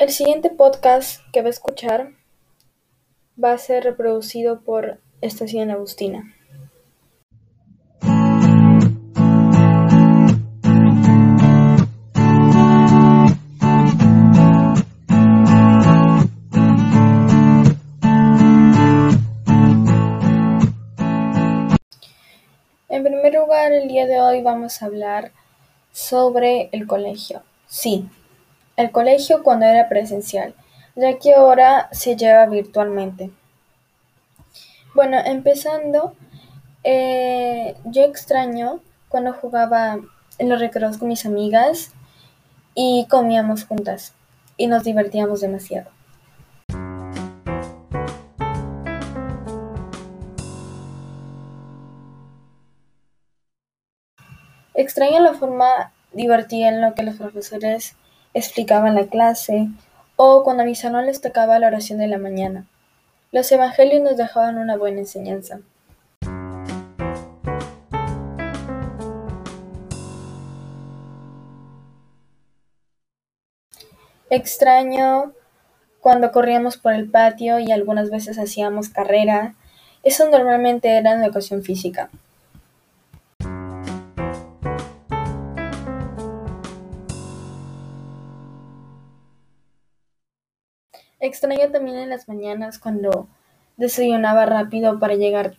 El siguiente podcast que va a escuchar va a ser reproducido por Estación Agustina. En primer lugar, el día de hoy vamos a hablar sobre el colegio. Sí, el colegio cuando era presencial, ya que ahora se lleva virtualmente. Bueno, empezando, eh, yo extraño cuando jugaba en los recreos con mis amigas y comíamos juntas y nos divertíamos demasiado. Extraño la forma divertida en la que los profesores explicaban la clase, o cuando a mi salón les tocaba la oración de la mañana. Los evangelios nos dejaban una buena enseñanza. Extraño cuando corríamos por el patio y algunas veces hacíamos carrera. Eso normalmente era en educación física. Extraño también en las mañanas cuando desayunaba rápido para llegar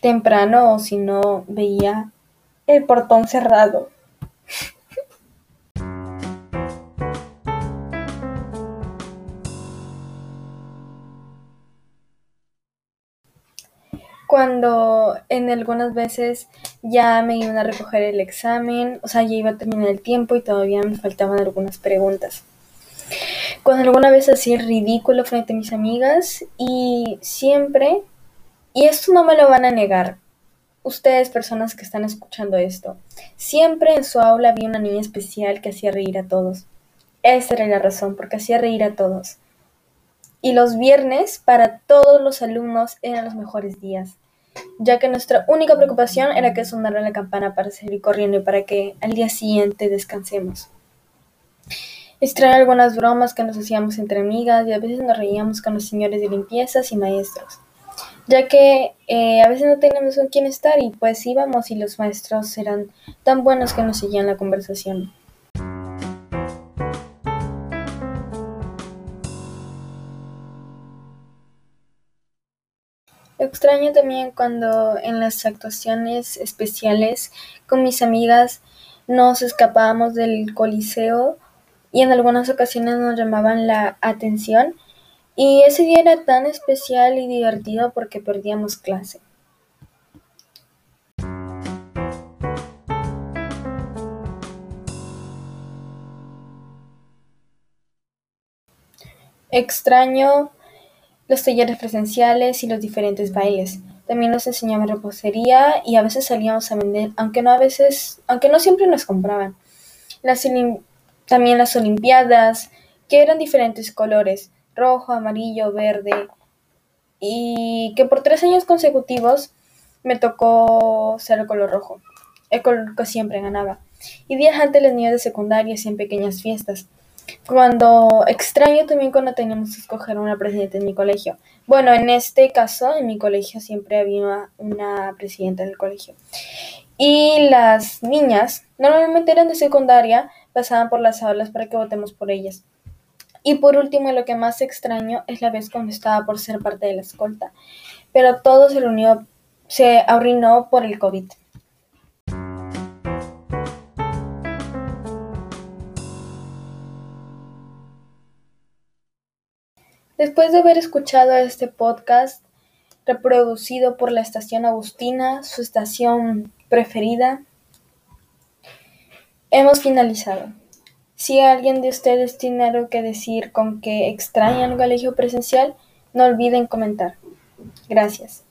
temprano o si no veía el portón cerrado. Cuando en algunas veces ya me iban a recoger el examen, o sea, ya iba a terminar el tiempo y todavía me faltaban algunas preguntas cuando alguna vez hacía ridículo frente a mis amigas y siempre, y esto no me lo van a negar, ustedes personas que están escuchando esto, siempre en su aula había una niña especial que hacía reír a todos. Esa era la razón, porque hacía reír a todos. Y los viernes para todos los alumnos eran los mejores días, ya que nuestra única preocupación era que sonara la campana para salir corriendo y para que al día siguiente descansemos. Extraño algunas bromas que nos hacíamos entre amigas y a veces nos reíamos con los señores de limpiezas y maestros, ya que eh, a veces no teníamos con quién estar y pues íbamos y los maestros eran tan buenos que nos seguían la conversación. Extraño también cuando en las actuaciones especiales con mis amigas nos escapábamos del coliseo y en algunas ocasiones nos llamaban la atención y ese día era tan especial y divertido porque perdíamos clase. Extraño los talleres presenciales y los diferentes bailes. También nos enseñaban repostería y a veces salíamos a vender, aunque no a veces, aunque no siempre nos compraban. Las también las Olimpiadas, que eran diferentes colores, rojo, amarillo, verde, y que por tres años consecutivos me tocó ser el color rojo, el color que siempre ganaba. Y días antes las niñas de secundaria hacían pequeñas fiestas. Cuando extraño también cuando teníamos que escoger una presidenta en mi colegio. Bueno, en este caso, en mi colegio siempre había una presidenta del colegio. Y las niñas normalmente eran de secundaria, pasaban por las aulas para que votemos por ellas. Y por último, lo que más extraño es la vez cuando estaba por ser parte de la escolta, pero todo se reunió, se arruinó por el COVID. Después de haber escuchado este podcast reproducido por la estación Agustina, su estación preferida, Hemos finalizado. Si alguien de ustedes tiene algo que decir con que extrañan el colegio presencial, no olviden comentar. Gracias.